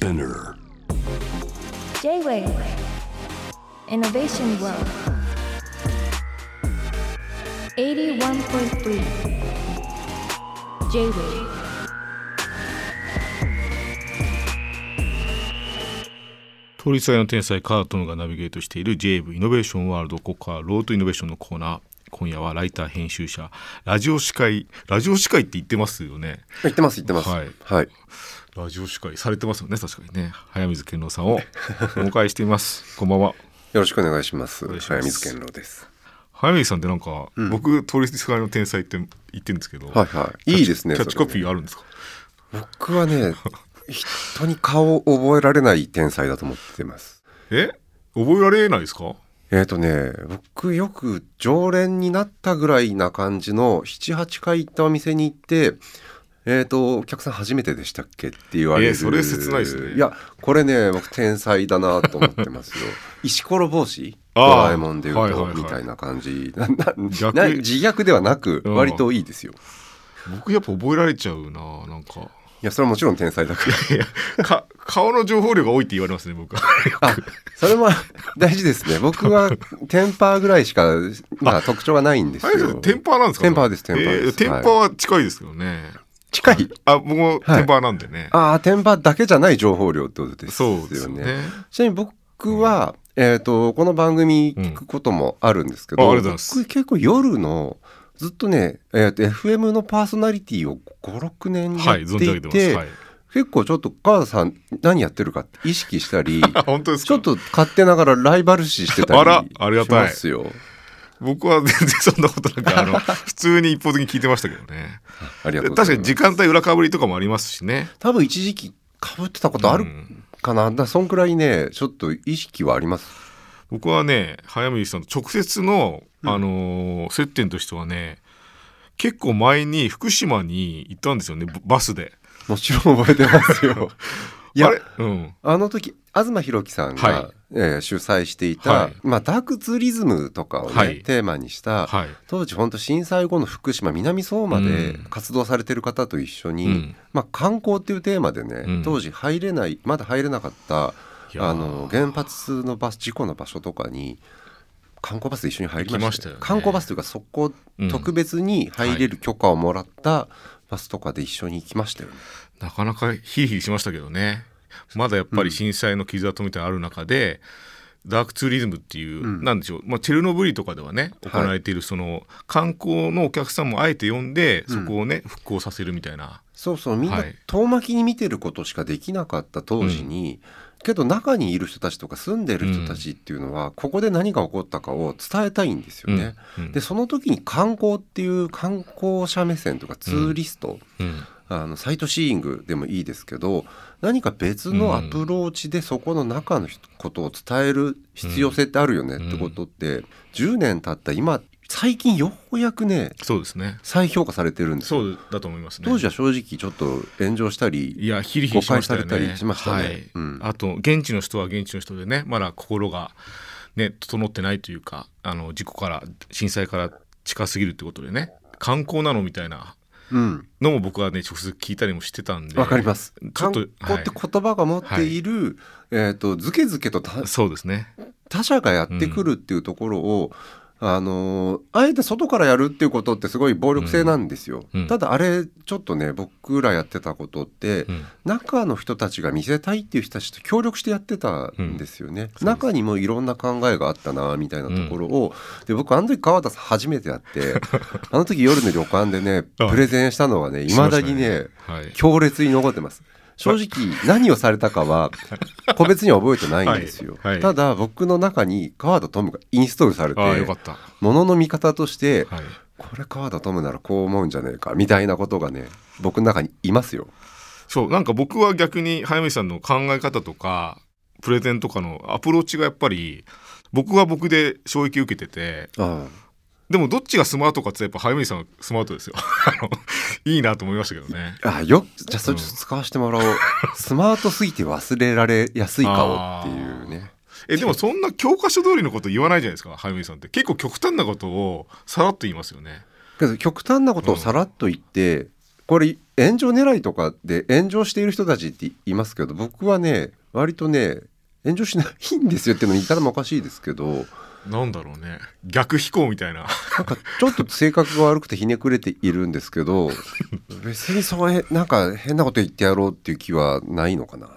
Spinner. J-Wave. Innovation World. 81.3 J-Wave の天才カートムがナビゲートしている JAV イノベーションワールドここはロートイノベーションのコーナー今夜はライター編集者ラジオ司会ラジオ司会って言ってますよね。言ってます言ってます。はい。はい。ラジオ司会されてますよね確かにね。早水健郎さんを お迎えしています。こんばんは。よろしくお願いします。早水健郎です。早水さんってなんか、うん。僕統立会の天才って言ってるんですけど、はいはい。いいですね。キャッチコピーあるんですか？僕はね人に顔を覚えられない天才だと思ってます。え？覚えられないですか？えっ、ー、とね僕よく常連になったぐらいな感じの78回行ったお店に行ってえー、とお客さん初めてでしたっけって言われる、えーそれ切ないですね。いやこれね僕天才だなと思ってますよ。石ころ帽子？ドラえもんで言うと、はいはいはい。みたいな感じ。なな自虐ではなくうん。割といいですよ、僕やっぱ覚えられちゃうななんかいやそれはもちろん天才だから。いやか顔の情報量が多いって言われますね僕は。あそれも 大事ですね。僕はテンパーぐらいしか、まあ、特徴がないんですよ。テンパーなんですかテンパーですテンパーです。えテンパーは近いですけどね、近い？あ僕もテンパーなんでね、ああテンパーだけじゃない情報量ってことですそうよですよね。ねちなみに僕は、えー、とこの番組聞くこともあるんですけど、うん。結構夜のずっとね、えー、と FM のパーソナリティを56年やはいっていてはい。結構ちょっと川田さん何やってるかって意識したりあ 本当ですか？ちょっと勝手ながらライバル視してたりありがたい。しますよ。僕は全然そんなことなくあの 普通に一方的に聞いてましたけどね。ありがとう確かに時間帯裏かぶりとかもありますしね。多分一時期かぶってたことあるうんかな、だからそんくらいねちょっと意識はあります僕はね早水さんと直接の、あのー接点としてはね結構前に福島に行ったんですよねババスで。もちろん覚えてますよ。いやあれ？うん。あの時東博樹さんが、はい。えー主催していた、はい。まあ、ダークツーリズムとかをね、はい。テーマにした、はい。当時本当震災後の福島南相馬でうん。活動されてる方と一緒に、うん。まあ、観光っていうテーマでね、うん。当時入れないまだ入れなかったあの原発のバス事故の場所とかに観光バスで一緒に入りましたね。観光バスというかそこうん特別に入れる許可をもらったバスとかで一緒に行きましたよね。なかなかヒリヒリしましたけどね。まだやっぱり震災の傷跡みたいなのある中で、ダークツーリズムっていう、うん。なんでしょう、まあ、チェルノブイリとかではね行われているその観光のお客さんもあえて呼んでそこをね、復興させるみたいな。そうそう。みんなはい。遠巻きに見てることしかできなかった当時に、けど中にいる人たちとか住んでる人たちっていうのは、ここで何が起こったかを伝えたいんですよね。でその時に観光っていう観光者目線とかツーリスト、うん。あのサイトシーイングでもいいですけど何か別のアプローチでそこの中のことを伝える必要性ってあるよねってことって、10年経った今最近ようやくねそうですね。再評価されてるんですよ。そうだと思いますね。当時は正直ちょっと炎上したりいやヒリヒリしましたよね。誤解されたりしましたね。はい。うん。あと現地の人は現地の人でねまだ心がね整ってないというかあの事故から震災から近すぎるってことでね観光なのみたいなうん。のも僕はね直接聞いたりもしてたんでわかります。ちょっと観光って言葉が持っている、えー、とずけずけと他そうですね。他者がやってくるっていうところを、あのーあえて外からやるっていうことってすごい暴力性なんですよ、うん。うん。ただあれちょっとね僕らやってたことって、うん。中の人たちが見せたいっていう人たちと協力してやってたんですよね、中にもいろんな考えがあったなみたいなところを、で僕あの時川田さん初めてやって あの時夜の旅館でねはいプレゼンしたのはねいまだにねはい。強烈に残ってます正直何をされたかは 個別には覚えてないんですよ、はい。はい。ただ僕の中に川田トムがインストールされてものの見方として、はい。これ川田トムならこう思うんじゃねえかみたいなことがね僕の中にいますよ。そうなんか僕は逆に早見さんの考え方とかプレゼンとかのアプローチがやっぱり僕は僕で衝撃受けててあでもどっちがスマートかってやっぱ早見さんはスマートですよ。いいなと思いましたけどね。ああよじゃあそれちょっと使わせてもらおう、スマートすぎて忘れられやすい顔っていうね。えでもそんな教科書通りのこと言わないじゃないですか早見さんって。結構極端なことをさらっと言いますよね。極端なことをさらっと言って、これ、え炎上狙いとかで炎上している人たちっていますけど僕はね割とね炎上しないんですよっていうの言ったらもおかしいですけどなんだろうね。逆飛行みたいな。なんかちょっと性格が悪くてひねくれているんですけど 別にそうへなんか変なこと言ってやろうっていう気はないのかな。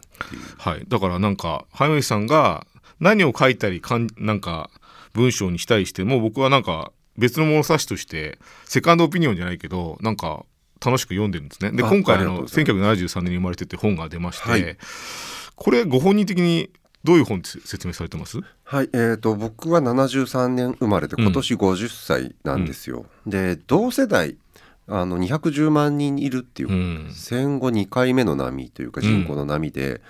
はい。だからなんか早水さんが何を書いたりかんなんか文章にしたりしても僕はなんか別の物差しとしてセカンドオピニオンじゃないけどなんか楽しく読んでるんですね。であ今回あのありがとうござい1973年に生まれてって本が出まして、はい。これご本人的にどういう本説明されてます？はい、えー、と僕は73年生まれで今年50歳なんですよ。で同世代あの210万人いるっていう、うん。戦後2回目の波というか人口の波で、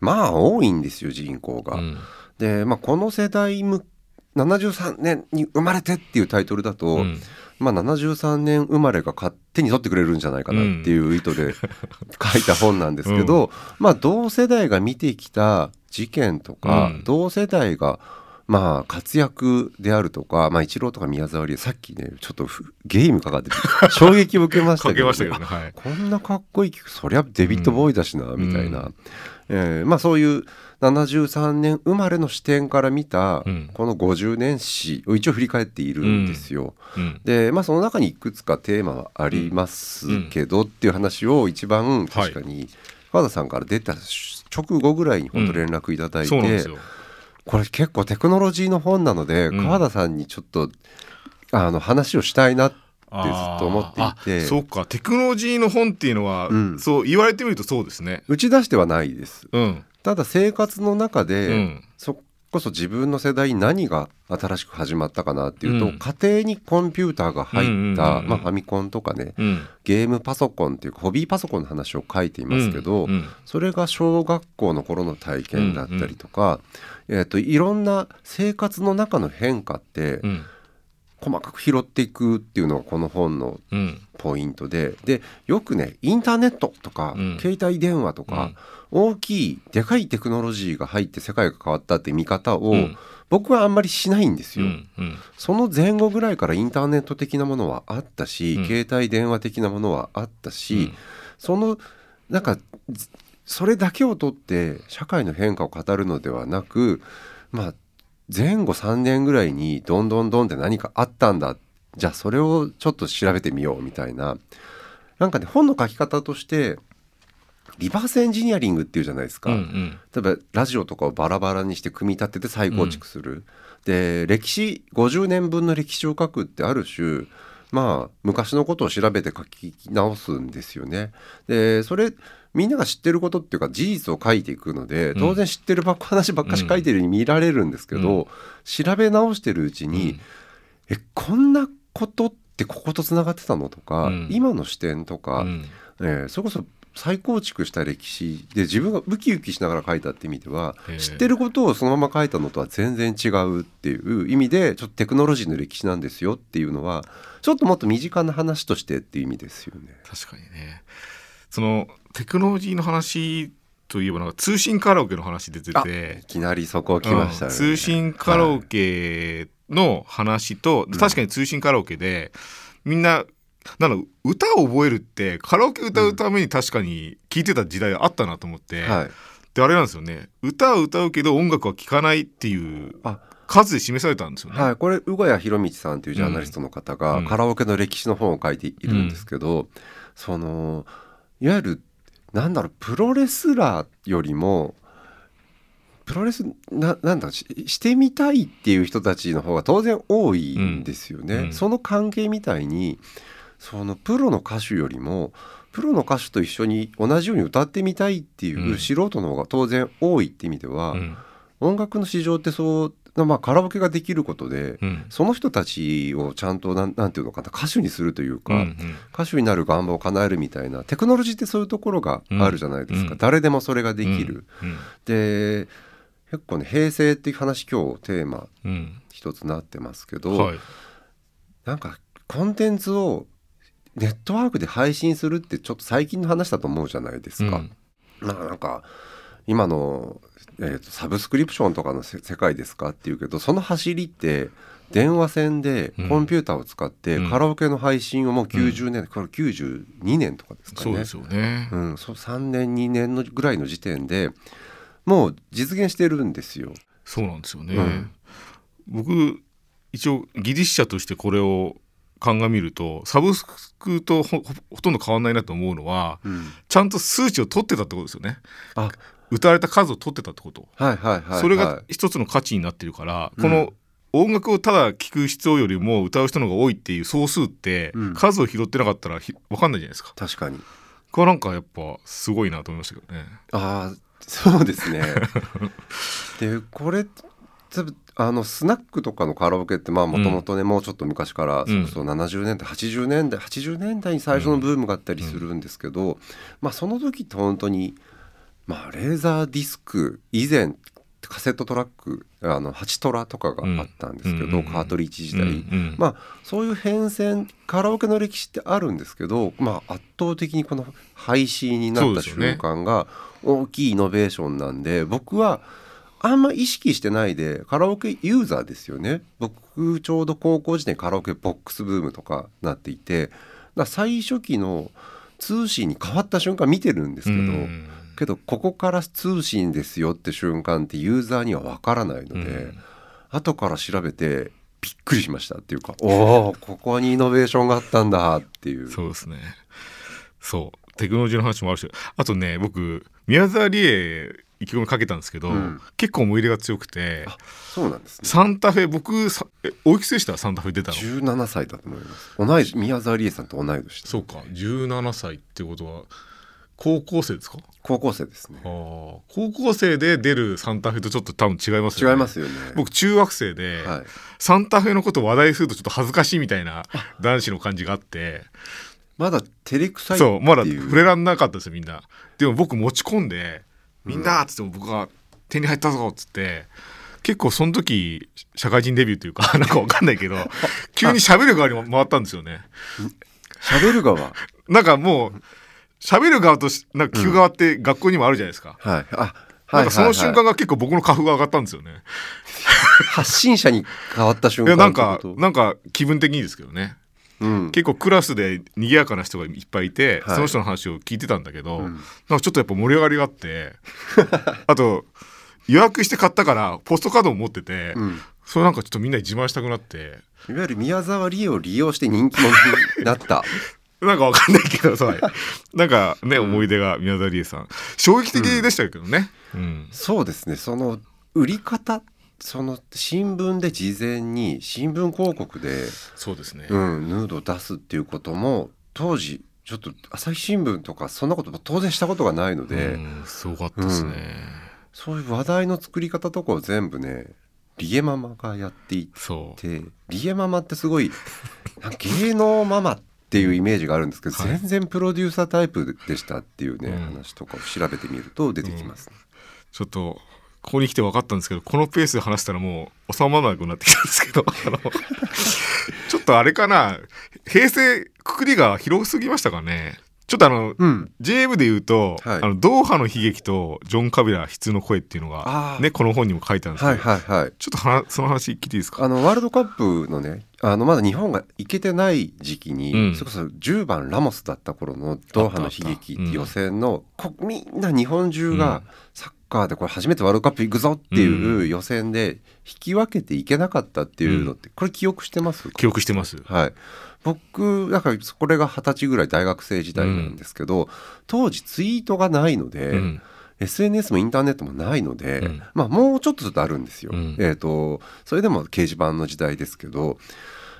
まあ多いんですよ人口が。うん。で、まあ、この世代む73年に生まれてっていうタイトルだと、うん。まあ、73年生まれが勝手に取ってくれるんじゃないかなっていう意図で書いた本なんですけど、まあ、同世代が見てきた事件とか、うん。同世代がまあ活躍であるとか、まあ、一郎とか宮沢りえさっきねちょっとふゲームかかってて 衝撃を受けました書けけど,、ましたけどねはい。こんなかっこいい曲そりゃデビッド・ボーイだしな、みたいな、えーまあ、そういう73年生まれの視点から見たうん。この50年史を一応振り返っているんですよ。うん。でまあその中にいくつかテーマはありますけどっていう話を一番確かに川田さんから出た直後ぐらいに本当連絡いただいて、そうなんこれ結構テクノロジーの本なので、うん。川田さんにちょっとあの話をしたいなってずっと思っていあてそうか。テクノロジーの本っていうのは、うん。そう言われてみるとそうですね。打ち出してはないです。うん。ただ生活の中で、うん。そこそ自分の世代に何が新しく始まったかなっていうと、うん。家庭にコンピューターが入った、うんうんうん。うんまあ、ファミコンとかねうん。ゲームパソコンっていうかホビーパソコンの話を書いていますけど、うんうんそれが小学校の頃の体験だったりとか、えー、といろんな生活の中の変化ってうん細かく拾っていくっていうのがこの本のうん。ポイントででよくねインターネットとか、うん。携帯電話とか、大きいでかいテクノロジーが入って世界が変わったって見方を、うん。僕はあんまりしないんですうよ。ん。うん。その前後ぐらいからインターネット的なものはあったし、うん。携帯電話的なものはあったし、うん。そのなんかずそれだけをとって社会の変化を語るのではなくまあ前後3年ぐらいにどんどんどんって何かあったんだ。じゃあそれをちょっと調べてみようみたいな。なんかね本の書き方としてリバースエンジニアリングっていうじゃないですか。うんうん。例えばラジオとかをバラバラにして組み立てて再構築する、で歴史50年分の歴史を書くってある種まあ昔のことを調べて書き直すんですよね。でそれみんなが知ってることっていうか事実を書いていくので当然知ってるばっか話ばっかし書いてるように見られるんですけど、う調べ直してるうちに、えこんなことってこことつながってたのとか、うん。今の視点とか、うん。えーそれこそ再構築した歴史で自分がウキウキしながら書いたって意味では知ってることをそのまま書いたのとは全然違うっていう意味でちょっとテクノロジーの歴史なんですよっていうのはちょっともっと身近な話としてっていう意味ですよね。確かにねそのテクノロジーの話といえばなんか通信カラオケの話出てあていきなりそこ来ましたね。うん。通信カラオケの話と、確かに通信カラオケでみんななんだろう歌を覚えるってカラオケ歌うために確かに聴いてた時代あったなと思って、はい、であれなんですよね。歌は歌うけど音楽は聴かないっていうあ。数で示されたんですよね。はい、これ宇賀谷博道さんというジャーナリストの方がうん。カラオケの歴史の本を書いているんですけど、そのいわゆるなんだろうプロレスラーよりもプロレスななんだししてみたいっていう人たちの方が当然多いんですよね。うん。うん。その関係みたいにそのプロの歌手よりもプロの歌手と一緒に同じように歌ってみたいっていううん。素人の方が当然多いって意味では、うん。音楽の市場ってそう、まあ、カラオケができることで、うん。その人たちをちゃんとなんなんていうのかな歌手にするというか、うんうん。歌手になる願望を叶えるみたいなテクノロジーってそういうところがあるじゃないですか、うん。誰でもそれができる。うん。で結構ね平成っていう話今日テーマうん。一つなってますけど、はい。なんかコンテンツをネットワークで配信するってちょっと最近の話だと思うじゃないですか。なんか今の、えーとサブスクリプションとかのせ世界ですかっていうけどその走りって電話線でうんコンピューターを使ってうんカラオケの配信をもう90年、これ92年とかですかねそうですよね。うん、そう3年2年のぐらいの時点でもう実現してるんですよ。そうなんですよね。うん僕一応技術者としてこれを鑑みるとサブスクとほとんど変わんないなと思うのはうん、ちゃんと数値を取ってたってことですよね。あ歌われた数を取ってたってこと？はいはいはい、はい、それが一つの価値になってるから、うんこの音楽をただ聴く人よりも歌う人の方が多いっていう総数って、うん数を拾ってなかったらひ分かんないじゃないですか。確かにこれなんかやっぱすごいなと思いましたけどね。ああそうですね。でこれあのスナックとかのカラオケってまあもともとね、もうちょっと昔からそうこそ70年代80年代80年代に最初のブームがあったりするんですけど、まあその時って本当にまあレーザーディスク以前カセットトラックあの8トラとかがあったんですけど、うんカートリッジ時代、うんうん。まあそういう変遷カラオケの歴史ってあるんですけど、まあ、圧倒的にこの配信になった瞬間が大きいイノベーションなんで僕はあんま意識してないでカラオケユーザーですよね。僕ちょうど高校時代カラオケボックスブームとかなっていて最初期の通信に変わった瞬間見てるんですけど、うんけどここから通信ですよって瞬間ってユーザーには分からないので、うん。後から調べてびっくりしましたっていうかおおここにイノベーションがあったんだっていう。そうですね。そう。テクノロジーの話もあるし。あとね僕宮沢りえ意気込みかけたんですけど、うん。結構思い入れが強くてあそうなんですね。サンタフェ僕さえおいくつでした？サンタフェ出たの？17歳だと思います。同い年宮沢りえさんと同い年そうか。17歳ってことは高校生ですか？高校生ですね。高校生で出るサンタフェとちょっと多分違いますよね。違いますよね。僕中学生で、はい。サンタフェのことを話題するとちょっと恥ずかしいみたいな男子の感じがあって。まだ照れくさいっていう。そうまだ触れらんなかったですよみんな。でも僕持ち込んで「みんな!」っつっても僕が「手に入ったぞ!」っつって結構その時社会人デビューというか なんかわかんないけど 急に喋る側に回ったんですよね。喋る側？なんかもう喋る側としなんか聞く側って学校にもあるじゃないですか、はい。あなんかその瞬間がが結構僕の花粉が上がったんですよね。発信者に変わった瞬間いやなんかなんか気分的にですけどね。うん。結構クラスで賑やかな人がいっぱいいて、はい。その人の話を聞いてたんだけど、うん。なんかちょっとやっぱ盛り上がりがあって あと予約して買ったからポストカードも持ってて、うん。それなんかちょっとみんなに自慢したくなって。いわゆる宮沢りえを利用して人気者になった なんかわかんないけどさ。なんかね、思い出が宮沢りえさん。衝撃的でしたけどね。うん。そうですね。その売り方その新聞で事前に新聞広告で、そうですね、うん、ヌードを出すっていうことも当時ちょっと朝日新聞とかそんなことも当然したことがないので、うんすごかったですね。そういう話題の作り方とかを全部ねリエママがやっていそう。てリエママってすごい芸能ママっていうイメージがあるんですけど、はい。全然プロデューサータイプでしたっていうね、うん。話とかを調べてみると出てきますね。ちょっとここに来て分かったんですけどこのペースで話したらもう収まらなくなってきたんですけど あのちょっとあれかな平成くくりが広すぎましたかねちょっとあの、うん、JM で言うと、はい。あのドーハの悲劇とジョン・カビラ悲痛の声っていうのがねこの本にも書いてあるんですけど、はいはいはい。ちょっとはその話聞いていいですか？あのワールドカップのねあのまだ日本が行けてない時期に、うん。それこそ10番ラモスだった頃のドーハの悲劇って予選の、こみんな日本中うん。がサッカーでこれ初めてワールドカップ行くぞっていう予選で引き分けていけなかったっていうのって、これ記憶してます記憶してます。はい、僕だからこれが二十歳ぐらい大学生時代なんですけど、当時ツイートがないので、うん。SNS もインターネットもないので、うん。まあもうちょっとずつあるんですよ。うん。えー、とそれでも掲示板の時代ですけど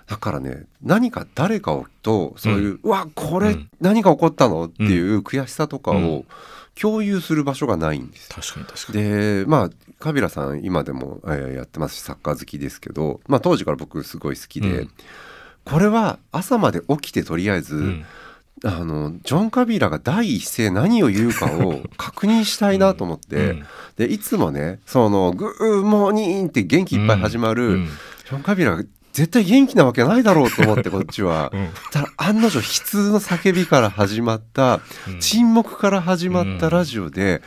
だからね何か誰かをとそういう、うわこれうん。何が起こったのっていう悔しさとかうを共有する場所がないんです。確かに確かに。でまあカビラさん今でも、えーやってますしサッカー好きですけど、まあ、当時から僕すごい好きで、うんこれは朝まで起きてとりあえず、うん。あのジョン・カビラが第一声何を言うかを確認したいなと思って、うん。でいつもねその「グーモーニン」って元気いっぱい始まる、うん。ジョン・カビラが絶対元気なわけないだろうと思ってこっちは。うん。ただ案の定悲痛の叫びから始まったうん。沈黙から始まったラジオで、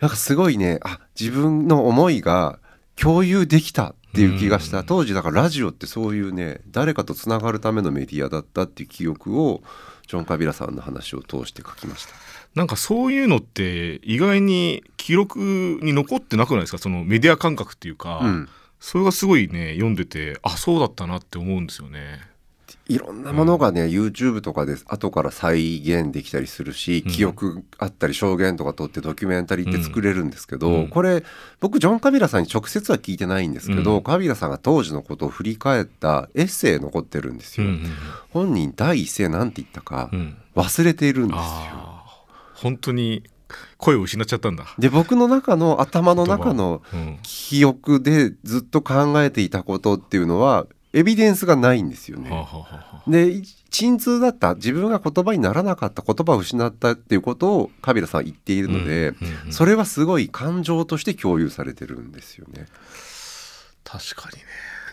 なんかすごいねあ自分の思いが共有できたっていう気がした、うん。当時だからラジオってそういうね誰かとつながるためのメディアだったっていう記憶をジョン・カビラさんの話を通して書きました。なんかそういうのって意外に記録に残ってなくないですか？そのメディア感覚っていうか、うん。それがすごいね読んでてあそうだったなって思うんですよね。いろんなものがね、YouTube とかで後から再現できたりするし、うん。記憶あったり証言とか取ってドキュメンタリーって作れるんですけど、うん。これ僕ジョン・カビラさんに直接は聞いてないんですけど、うん。カビラさんが当時のことを振り返ったエッセイ残ってるんですよ。うんうん本人第一声なんて言ったかうん。うん忘れているんですよ。本当に声を失っちゃったんだ。で僕の中の頭の中のうん。記憶でずっと考えていたことっていうのはエビデンスがないんですよね。で鎮痛だった自分が言葉にならなかった言葉を失ったっていうことをカビラさんは言っているので、うんうんうんそれはすごい感情として共有されてるんですよね。確かにね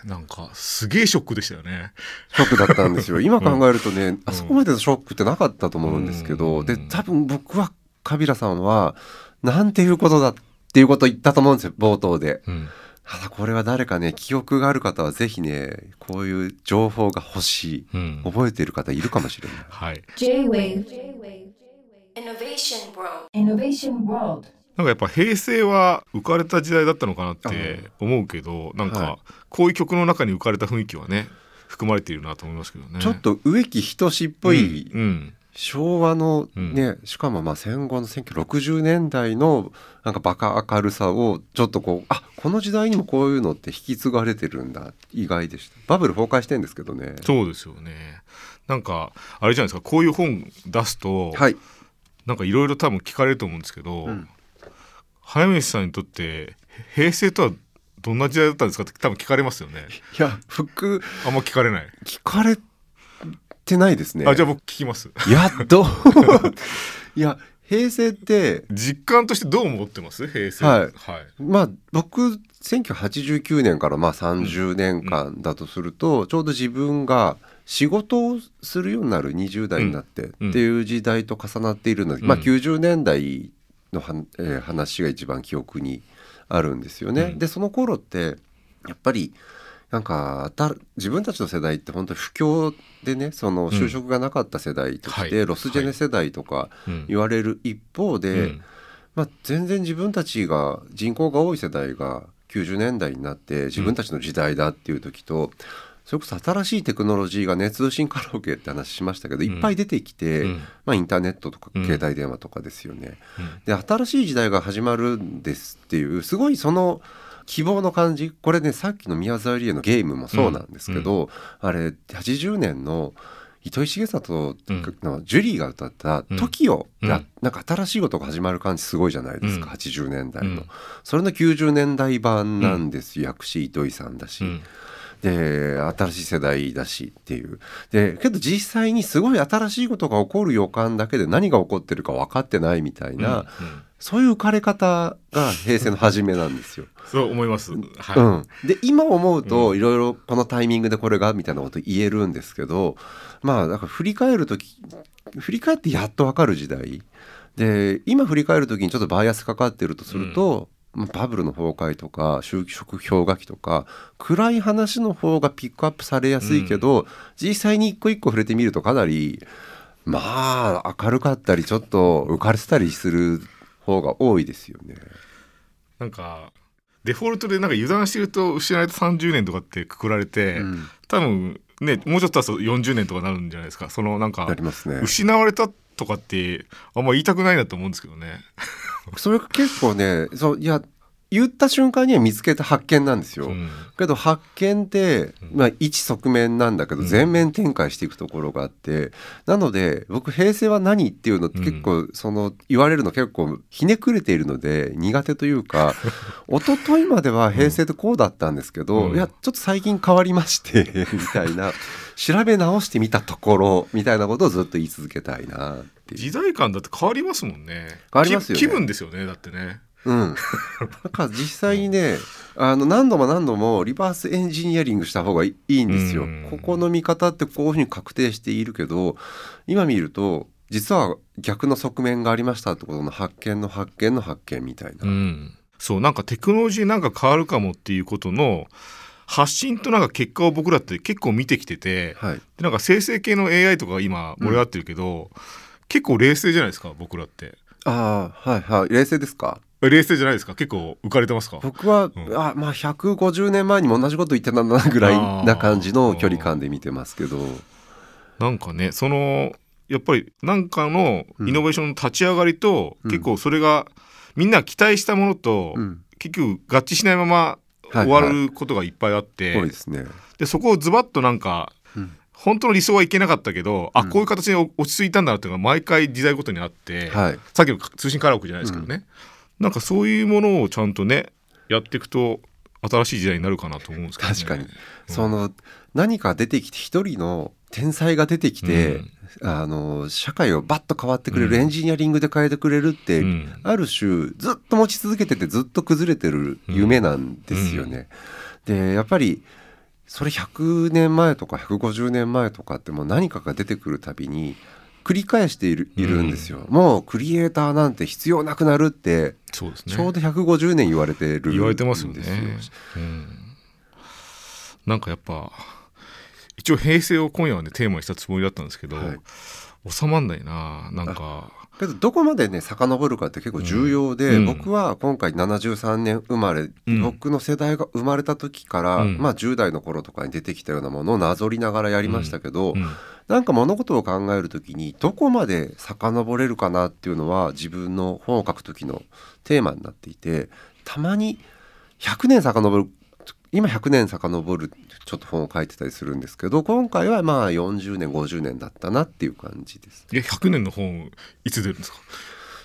なんかすげえショックでしたよね。ショックだったんですよ 今考えるとね、あそこまでのショックってなかったと思うんですけど、うんで多分僕はカビラさんはなんていうことだっていうことを言ったと思うんですよ冒頭で。うんただこれは誰かね記憶がある方はぜひねこういう情報が欲しいうん。覚えている方いるかもしれない。はい、J-Wave Innovation World. Innovation World なんかやっぱ平成は浮かれた時代だったのかなって思うけどなんはかこういう曲の中に浮かれた雰囲気はね含まれているなと思いますけどね。ちょっと植木仁っぽいうんうん昭和のね、しかもまあ戦後の1960年代のなんかバカ明るさをちょっとこうあこの時代にもこういうのって引き継がれてるんだ意外でしたバブル崩壊してんですけどねそうですよね。なんかあれじゃないですかこういう本出すと、はいなんかいろいろ多分聞かれると思うんですけど、うん早飯さんにとって平成とはどんな時代だったんですかって多分聞かれますよね。いや服あんま聞かれない。聞かれてないですね。あじゃあ僕聞きます。やっと。いや平成って実感としてどう思ってます？平成。はい。はい。まあ僕1989年からまあ30年間だとすると、ちょうど自分が仕事をするようになる20代になってっていう時代と重なっているので、うん。まあ、90年代のは、えー話が一番記憶にあるんですよね。うん。でその頃ってやっぱりなんかた自分たちの世代って本当に不況でねその就職がなかった世代として、はい。ロスジェネ世代とかうん。言われる一方で、うん。まあ、全然自分たちが人口が多い世代が90年代になって自分たちの時代だっていう時と、それこそ新しいテクノロジーがね通信カラオケって話しましたけど、ん。いっぱい出てきて、うん。まあ、インターネットとかうん。携帯電話とかですよね。うんで新しい時代が始まるんですっていうすごいその希望の感じこれねさっきの宮沢りえのゲームもそうなんですけど、あれ80年の糸井重里のジュリーが歌った「TOKIO が、うん。なんか新しいことが始まる感じすごいじゃないですか、うん。80年代の、うん。それの90年代版なんですよ、薬師糸井さんだし、うん。で新しい世代だしっていう。でけど実際にすごい新しいことが起こる予感だけで何が起こってるか分かってないみたいな、うんそういう浮かれ方が平成の初めなんですよ。そう思います。はい。うん、で今思うといろいろこのタイミングでこれがみたいなこと言えるんですけどまあだから振り返る時振り返ってやっと分かる時代で今振り返る時にちょっとバイアスかかってるとすると、まあバブルの崩壊とか就職氷河期とか暗い話の方がピックアップされやすいけど、実際に一個一個触れてみるとかなりまあ明るかったりちょっと浮かれてたりする方が多いですよね。なんかデフォルトでなんか油断してると失われた30年とかってくくられて、うん多分ねもうちょっと経つと40年とかなるんじゃないですかそのなんかなりますね。失われたとかってあんま言いたくないなと思うんですけどね。それが結構ねそういや言った瞬間には見つけた発見なんですよ。うんけど発見って、まあ、一側面なんだけどうん全面展開していくところがあって、なので僕平成は何っていうのって結構その言われるの結構ひねくれているので苦手というか 一昨日までは平成ってこうだったんですけど、うんいやちょっと最近変わりまして みたいな調べ直してみたところみたいなことをずっと言い続けたいなっていう。時代感だって変わりますもんね。変わりますよね気気分ですよねだってね。うん、だから実際にねあの何度も何度もリバースエンジニアリングした方がいいんですよ。うん。ここの見方ってこういうふうに確定しているけど今見ると実は逆の側面がありましたってことの発見の発見の発見みたいな。うん、そうなんかテクノロジーなんか変わるかもっていうことの発信となんか結果を僕らって結構見てきてて、はい。でなんか生成系の AI とかが今盛り上がってるけど、結構冷静じゃないですか僕らって。ああはいはい。冷静ですか？冷静じゃないですか？結構浮かれてますか？僕は、ん。あまあ150年前にも同じこと言ってたんだなぐらいな感じの距離感で見てますけど。なんかねそのやっぱりなんかのイノベーションの立ち上がりと、うん。結構それがみんな期待したものと、うん。結局合致しないままはい終わることがいっぱいあって、多いですね。でそこをズバッとなんか、うん。本当の理想はいけなかったけど、あうん。こういう形に落ち着いたんだなっていうのが毎回時代ごとにあって、はい。さっきの通信カラオケじゃないですけどね、なんかそういうものをちゃんとねやっていくと新しい時代になるかなと思うんですけど、ね、確かに、その何か出てきて一人の天才が出てきて、あの社会をバッと変わってくれる、うん。エンジニアリングで変えてくれるって、うん。ある種ずっと持ち続けててずっと崩れてる夢なんですよね。でやっぱりそれ100年前とか150年前とかってもう何かが出てくるたびに繰り返しているいるんですよ、もうクリエイターなんて必要なくなるってそうですね。ちょうど150年言われてる言われてますよね。うん、なんかやっぱ一応平成を今夜はねテーマにしたつもりだったんですけど、はい。収まんないな。なんかけどどこまでね遡るかって結構重要で、うん。僕は今回73年生まれ、うん。僕の世代が生まれた時から、うん。まあ10代の頃とかに出てきたようなものをなぞりながらやりましたけど、うん。なんか物事を考える時にどこまで遡れるかなっていうのは自分の本を書く時のテーマになっていてたまに100年遡る今100年遡るちょっと本を書いてたりするんですけど今回はまあ40年50年だったなっていう感じです。え100年の本いつ出るんですか？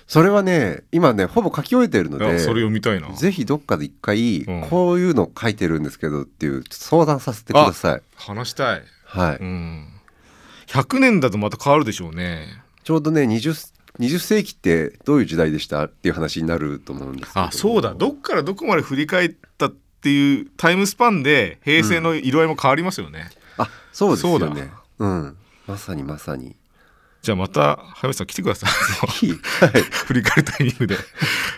それはね今ねほぼ書き終えてるのでいやそれ読みたいな。ぜひどっかで一回うん。こういうの書いてるんですけどっていう相談させてください。話したい、はい、うん、100年だとまた変わるでしょうね。ちょうどね 20, 20世紀ってどういう時代でした？っていう話になると思うんですけど。あそうだ。どっからどこまで振り返ったっていうタイムスパンで平成の色合いも変わりますよね、あそうですよね。うん。まさにまさに。じゃあまた早さん来てください。いいはい振り返るタイミングで。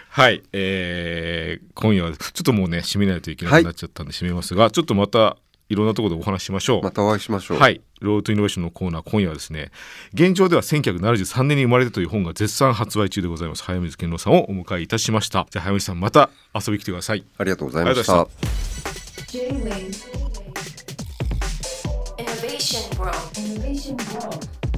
はい、えー今夜はちょっともうね締めないといけなくなっちゃったんで締めますが、ちょっとまたいろんなところでお話ししましょう、またお会いしましょう。はい、ロードイノベーションのコーナー今夜はですね現状では1973年に生まれたという本が絶賛発売中でございます。早水健郎さんをお迎えいたしました。じゃあ早水さんまた遊びに来てください。ありがとうございました。ございま J-Wave Innovation World. Innovation World